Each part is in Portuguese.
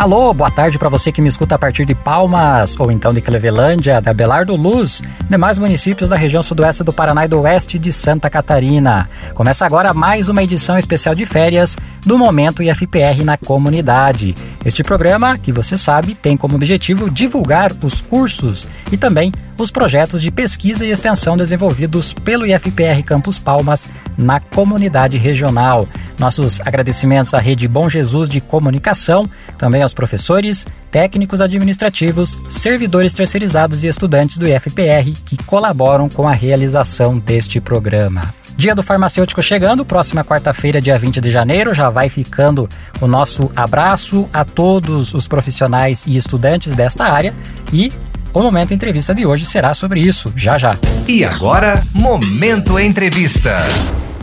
Alô, boa tarde para você que me escuta a partir de Palmas ou então de Clevelândia, da Belardo Luz, demais municípios da região sudoeste do Paraná e do oeste de Santa Catarina. Começa agora mais uma edição especial de férias do Momento IFPR na comunidade. Este programa, que você sabe, tem como objetivo divulgar os cursos e também os projetos de pesquisa e extensão desenvolvidos pelo IFPR Campus Palmas na comunidade regional. Nossos agradecimentos à Rede Bom Jesus de Comunicação, também aos professores, técnicos administrativos, servidores terceirizados e estudantes do IFPR que colaboram com a realização deste programa. Dia do farmacêutico chegando, próxima quarta-feira, dia 20 de janeiro, já vai ficando o nosso abraço a todos os profissionais e estudantes desta área e o Momento Entrevista de hoje será sobre isso, já já. E agora, Momento Entrevista.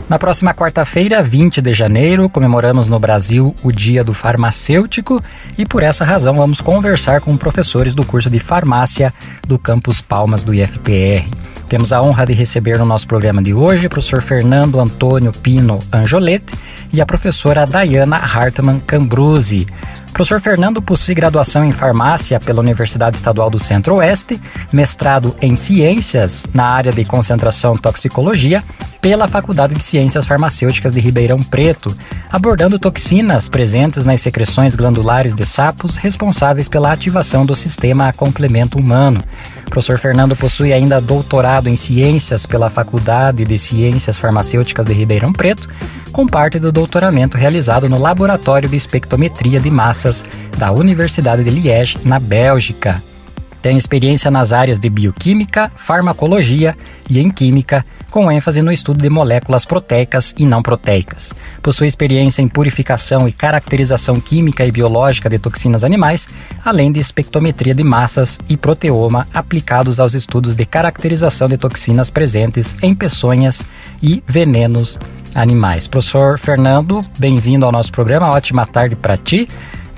Na próxima quarta-feira, 20 de janeiro, comemoramos no Brasil o Dia do Farmacêutico e por essa razão vamos conversar com professores do curso de farmácia do Campus Palmas do IFPR. Temos a honra de receber no nosso programa de hoje o professor Fernando Antônio Pino Anjolete e a professora Dayana Hartmann Cambruzzi. Professor Fernando possui graduação em farmácia pela Universidade Estadual do Centro-Oeste, mestrado em ciências na área de concentração toxicologia pela Faculdade de Ciências Farmacêuticas de Ribeirão Preto, abordando toxinas presentes nas secreções glandulares de sapos responsáveis pela ativação do sistema a complemento humano. O professor Fernando possui ainda doutorado em ciências pela Faculdade de Ciências Farmacêuticas de Ribeirão Preto, com parte do doutoramento realizado no Laboratório de Espectrometria de Massas da Universidade de Liège, na Bélgica. Tem experiência nas áreas de bioquímica, farmacologia e em química, com ênfase no estudo de moléculas proteicas e não proteicas. Possui experiência em purificação e caracterização química e biológica de toxinas animais, além de espectrometria de massas e proteoma aplicados aos estudos de caracterização de toxinas presentes em peçonhas e venenos animais. Professor Fernando, bem-vindo ao nosso programa. Ótima tarde para ti.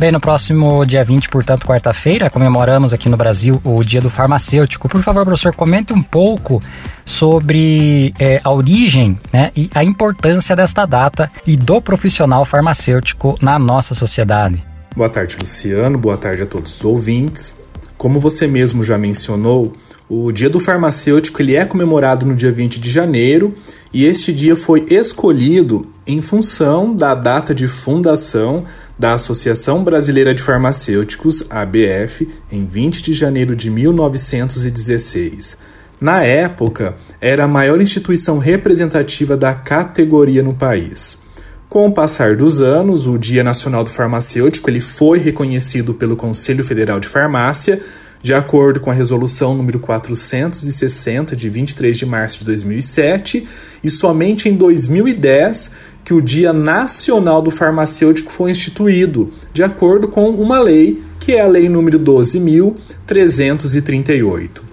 Bem, no próximo dia 20, portanto, quarta-feira, comemoramos aqui no Brasil o Dia do Farmacêutico. Por favor, professor, comente um pouco sobre é, a origem né, e a importância desta data e do profissional farmacêutico na nossa sociedade. Boa tarde, Luciano. Boa tarde a todos os ouvintes. Como você mesmo já mencionou, o Dia do Farmacêutico ele é comemorado no dia 20 de janeiro e este dia foi escolhido em função da data de fundação da Associação Brasileira de Farmacêuticos, ABF, em 20 de janeiro de 1916. Na época, era a maior instituição representativa da categoria no país. Com o passar dos anos, o Dia Nacional do Farmacêutico ele foi reconhecido pelo Conselho Federal de Farmácia de acordo com a resolução número 460 de 23 de março de 2007, e somente em 2010 que o Dia Nacional do Farmacêutico foi instituído, de acordo com uma lei, que é a lei número 12338.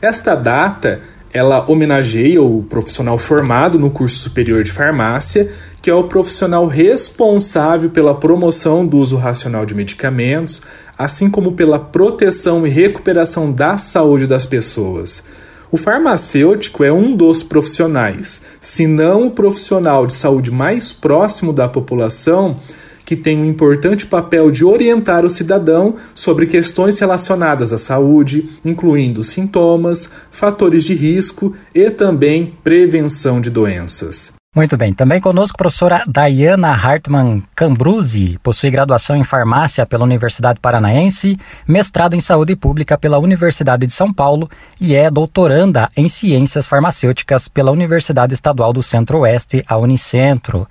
Esta data ela homenageia o profissional formado no curso superior de farmácia, que é o profissional responsável pela promoção do uso racional de medicamentos, assim como pela proteção e recuperação da saúde das pessoas. O farmacêutico é um dos profissionais, se não o profissional de saúde mais próximo da população, que tem um importante papel de orientar o cidadão sobre questões relacionadas à saúde, incluindo sintomas, fatores de risco e também prevenção de doenças. Muito bem. Também conosco a professora Dayana Hartmann Cambruzzi, possui graduação em farmácia pela Universidade Paranaense, mestrado em saúde pública pela Universidade de São Paulo e é doutoranda em ciências farmacêuticas pela Universidade Estadual do Centro-Oeste, a Unicentro.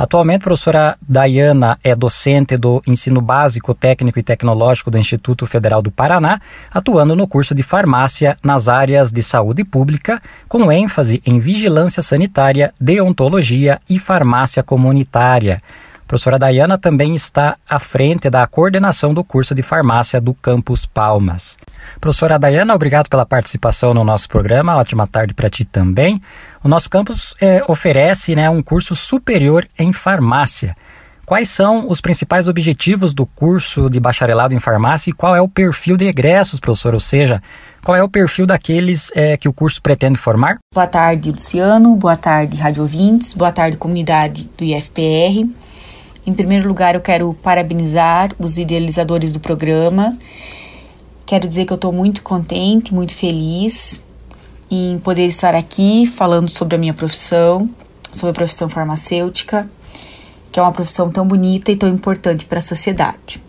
Atualmente, a professora Dayana é docente do ensino básico, técnico e tecnológico do Instituto Federal do Paraná, atuando no curso de farmácia nas áreas de saúde pública, com ênfase em vigilância sanitária, deontologia e farmácia comunitária. Professora Dayana também está à frente da coordenação do curso de farmácia do Campus Palmas. Professora Dayana, obrigado pela participação no nosso programa. Ótima tarde para ti também. O nosso campus é, oferece né, um curso superior em farmácia. quais são os principais objetivos do curso de bacharelado em farmácia e qual é o perfil de egressos, professor? Ou seja, qual é o perfil daqueles é, que o curso pretende formar? Boa tarde, Luciano. Boa tarde, rádio ouvintes. Boa tarde, comunidade do IFPR. Em primeiro lugar, eu quero parabenizar os idealizadores do programa. Quero dizer que eu estou muito contente, muito feliz em poder estar aqui falando sobre a minha profissão, sobre a profissão farmacêutica que é uma profissão tão bonita e tão importante para a sociedade.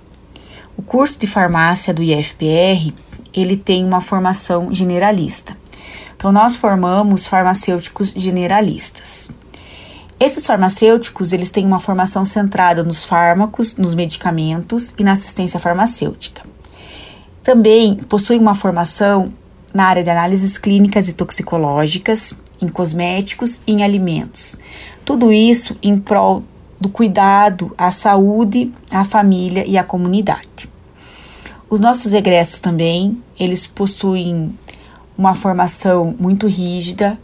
O curso de farmácia do IFPR, ele tem uma formação generalista. Então nós formamos farmacêuticos generalistas. Esses farmacêuticos, eles têm uma formação centrada nos fármacos, nos medicamentos e na assistência farmacêutica. Também possuem uma formação na área de análises clínicas e toxicológicas, em cosméticos e em alimentos. Tudo isso em prol do cuidado à saúde, à família e à comunidade. Os nossos egressos também, eles possuem uma formação muito rígida,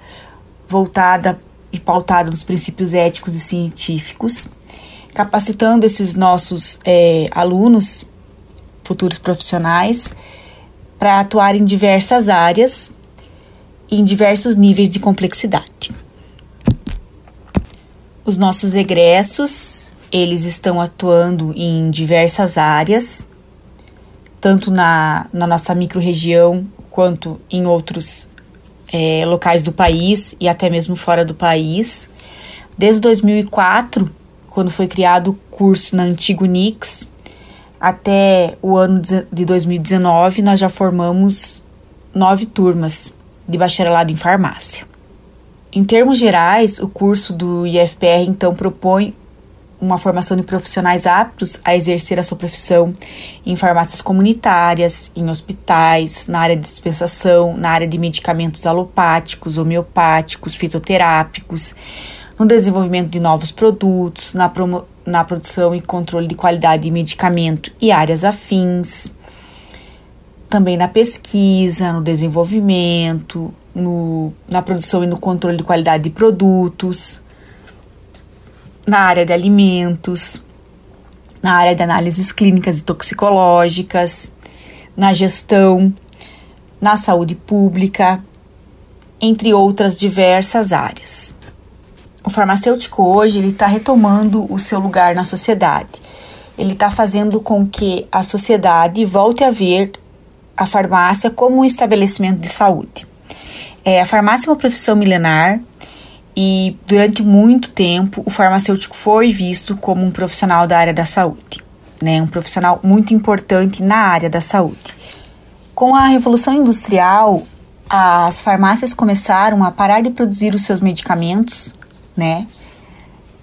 voltada e pautada nos princípios éticos e científicos, capacitando esses nossos é, alunos, futuros profissionais, para atuar em diversas áreas e em diversos níveis de complexidade. Os nossos egressos, eles estão atuando em diversas áreas, tanto na, na nossa microrregião quanto em outros é, locais do país e até mesmo fora do país. Desde 2004, quando foi criado o curso na antigo Nix, até o ano de 2019, nós já formamos nove turmas de bacharelado em farmácia. Em termos gerais, o curso do IFPR então propõe uma formação de profissionais aptos a exercer a sua profissão em farmácias comunitárias, em hospitais, na área de dispensação, na área de medicamentos alopáticos, homeopáticos, fitoterápicos, no desenvolvimento de novos produtos, na, na produção e controle de qualidade de medicamento e áreas afins, também na pesquisa, no desenvolvimento, no, na produção e no controle de qualidade de produtos, na área de alimentos, na área de análises clínicas e toxicológicas, na gestão, na saúde pública, entre outras diversas áreas. O farmacêutico hoje ele está retomando o seu lugar na sociedade. Ele está fazendo com que a sociedade volte a ver a farmácia como um estabelecimento de saúde. É, a farmácia é uma profissão milenar e durante muito tempo o farmacêutico foi visto como um profissional da área da saúde, né? Um profissional muito importante na área da saúde. Com a revolução industrial, as farmácias começaram a parar de produzir os seus medicamentos, né?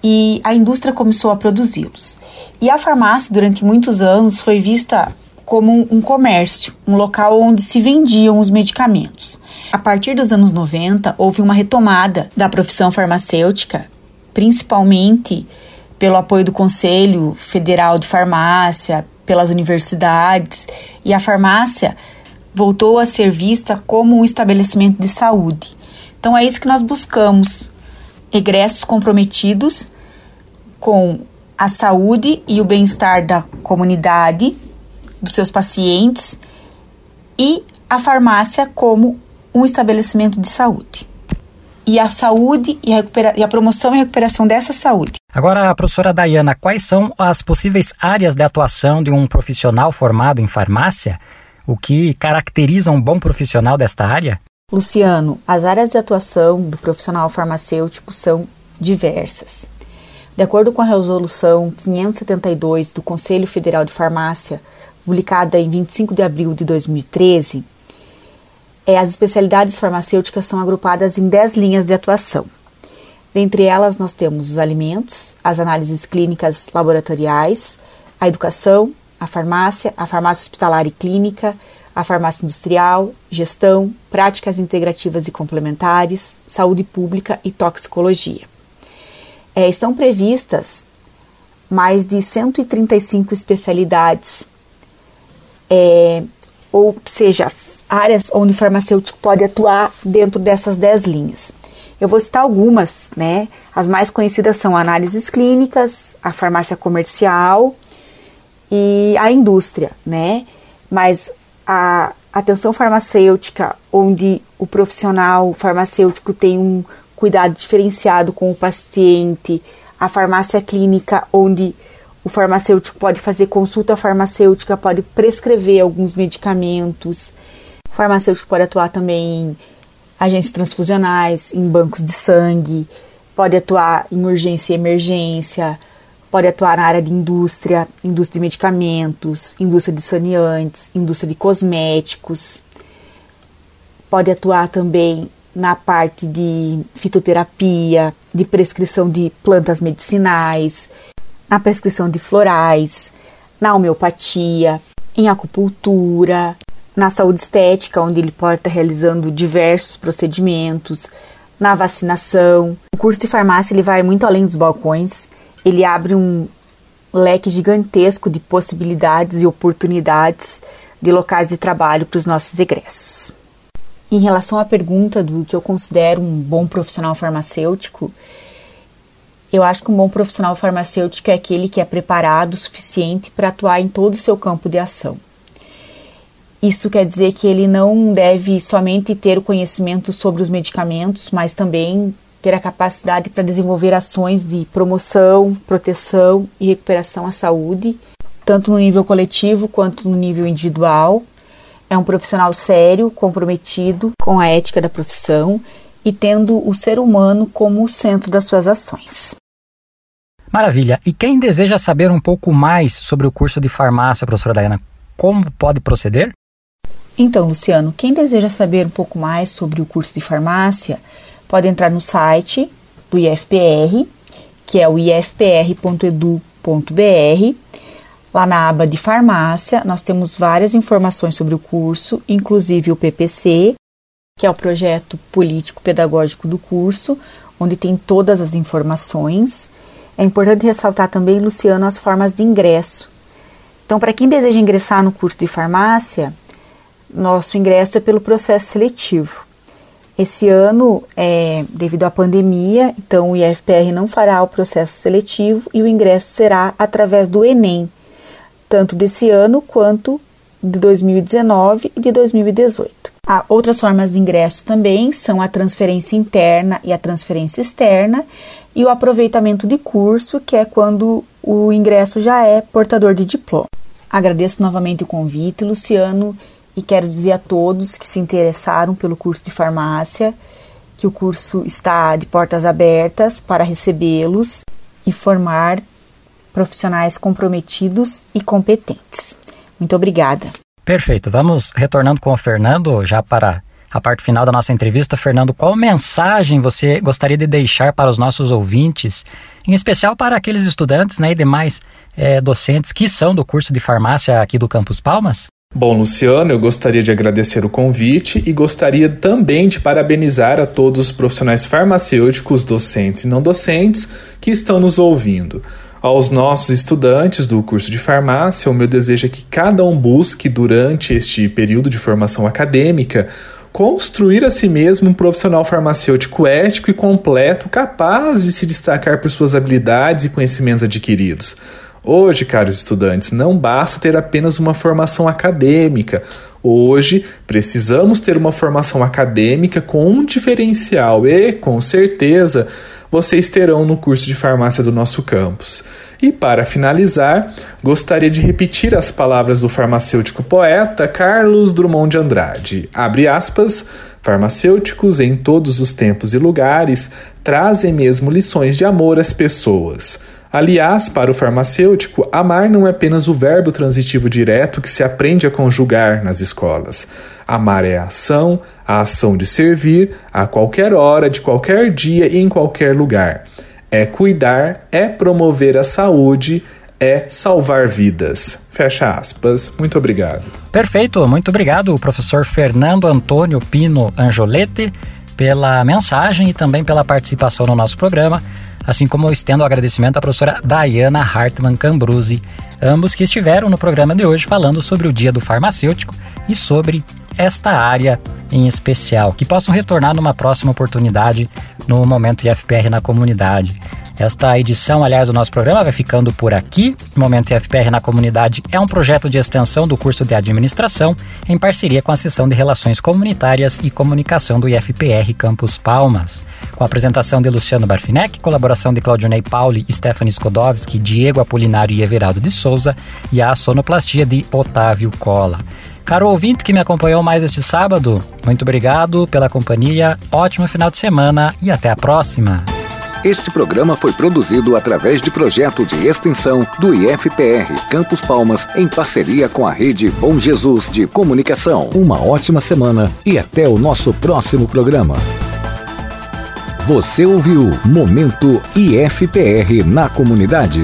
E a indústria começou a produzi-los. E a farmácia, durante muitos anos, foi vista como um comércio, um local onde se vendiam os medicamentos. A partir dos anos 90, houve uma retomada da profissão farmacêutica, principalmente pelo apoio do Conselho Federal de Farmácia, pelas universidades, e a farmácia voltou a ser vista como um estabelecimento de saúde. Então é isso que nós buscamos: egressos comprometidos com a saúde e o bem-estar da comunidade dos seus pacientes e a farmácia como um estabelecimento de saúde. E a saúde e a, e a promoção e recuperação dessa saúde. Agora, professora Dayana, quais são as possíveis áreas de atuação de um profissional formado em farmácia? O que caracteriza um bom profissional desta área? Luciano, as áreas de atuação do profissional farmacêutico são diversas. De acordo com a resolução 572 do Conselho Federal de Farmácia, publicada em 25 de abril de 2013, é, as especialidades farmacêuticas são agrupadas em 10 linhas de atuação. Dentre elas, nós temos os alimentos, as análises clínicas laboratoriais, a educação, a farmácia, a farmácia hospitalar e clínica, a farmácia industrial, gestão, práticas integrativas e complementares, saúde pública e toxicologia. É, estão previstas mais de 135 especialidades é, ou seja, áreas onde o farmacêutico pode atuar dentro dessas 10 linhas. Eu vou citar algumas, né? As mais conhecidas são análises clínicas, a farmácia comercial e a indústria, né? Mas a atenção farmacêutica, onde o profissional farmacêutico tem um cuidado diferenciado com o paciente, a farmácia clínica, onde o farmacêutico pode fazer consulta farmacêutica, pode prescrever alguns medicamentos. O farmacêutico pode atuar também em agências transfusionais, em bancos de sangue, pode atuar em urgência e emergência, pode atuar na área de indústria, indústria de medicamentos, indústria de saneantes, indústria de cosméticos. Pode atuar também na parte de fitoterapia, de prescrição de plantas medicinais, na prescrição de florais, na homeopatia, em acupuntura, na saúde estética, onde ele pode estar realizando diversos procedimentos, na vacinação. O curso de farmácia ele vai muito além dos balcões, ele abre um leque gigantesco de possibilidades e oportunidades de locais de trabalho para os nossos egressos. Em relação à pergunta do que eu considero um bom profissional farmacêutico, eu acho que um bom profissional farmacêutico é aquele que é preparado o suficiente para atuar em todo o seu campo de ação. Isso quer dizer que ele não deve somente ter o conhecimento sobre os medicamentos, mas também ter a capacidade para desenvolver ações de promoção, proteção e recuperação à saúde, tanto no nível coletivo quanto no nível individual, é um profissional sério, comprometido com a ética da profissão e tendo o ser humano como o centro das suas ações. Maravilha. E quem deseja saber um pouco mais sobre o curso de farmácia, professora Dayana, como pode proceder? Então, Luciano, quem deseja saber um pouco mais sobre o curso de farmácia, pode entrar no site do IFPR, que é o ifpr.edu.br Lá na aba de farmácia, nós temos várias informações sobre o curso, inclusive o PPC, que é o projeto político pedagógico do curso, onde tem todas as informações. É importante ressaltar também, Luciano, as formas de ingresso. Então, para quem deseja ingressar no curso de farmácia, nosso ingresso é pelo processo seletivo. Esse ano, é, devido à pandemia, então o IFPR não fará o processo seletivo e o ingresso será através do Enem, tanto desse ano quanto de 2019 e de 2018. Há outras formas de ingresso também são a transferência interna e a transferência externa e o aproveitamento de curso, que é quando o ingresso já é portador de diploma. Agradeço novamente o convite, Luciano, e quero dizer a todos que se interessaram pelo curso de farmácia que o curso está de portas abertas para recebê-los e formar profissionais comprometidos e competentes. Muito obrigada. Perfeito. Vamos retornando com o Fernando já para a parte final da nossa entrevista. Fernando, qual mensagem você gostaria de deixar para os nossos ouvintes, em especial para aqueles estudantes né, e demais é, docentes que são do curso de farmácia aqui do Campus Palmas? Bom, Luciano, eu gostaria de agradecer o convite e gostaria também de parabenizar a todos os profissionais farmacêuticos, docentes e não docentes, que estão nos ouvindo. Aos nossos estudantes do curso de farmácia, o meu desejo é que cada um busque, durante este período de formação acadêmica, construir a si mesmo um profissional farmacêutico ético e completo, capaz de se destacar por suas habilidades e conhecimentos adquiridos. Hoje, caros estudantes, não basta ter apenas uma formação acadêmica. Hoje, precisamos ter uma formação acadêmica com um diferencial e, com certeza, vocês terão no curso de farmácia do nosso campus. E para finalizar, gostaria de repetir as palavras do farmacêutico poeta Carlos Drummond de Andrade. Abre aspas. Farmacêuticos em todos os tempos e lugares trazem mesmo lições de amor às pessoas. Aliás, para o farmacêutico, amar não é apenas o verbo transitivo direto que se aprende a conjugar nas escolas. Amar é a ação, a ação de servir, a qualquer hora, de qualquer dia e em qualquer lugar. É cuidar, é promover a saúde, é salvar vidas. Fecha aspas. Muito obrigado. Perfeito, muito obrigado, professor Fernando Antônio Pino Angiolete, pela mensagem e também pela participação no nosso programa. Assim como eu estendo o agradecimento à professora Diana Hartmann Cambruzzi, ambos que estiveram no programa de hoje falando sobre o Dia do Farmacêutico e sobre esta área em especial, que possam retornar numa próxima oportunidade no Momento IFPR na comunidade. Esta edição, aliás, do nosso programa vai ficando por aqui. O Momento IFPR na Comunidade é um projeto de extensão do curso de administração em parceria com a seção de Relações Comunitárias e Comunicação do IFPR Campus Palmas. Com a apresentação de Luciano Barfinec, colaboração de Claudionei Pauli, Stephanie Skodowski, Diego Apolinário e Everaldo de Souza e a sonoplastia de Otávio Cola. Caro ouvinte que me acompanhou mais este sábado, muito obrigado pela companhia, ótimo final de semana e até a próxima. Este programa foi produzido através de projeto de extensão do IFPR Campos Palmas em parceria com a rede Bom Jesus de Comunicação. Uma ótima semana e até o nosso próximo programa. Você ouviu Momento IFPR na comunidade.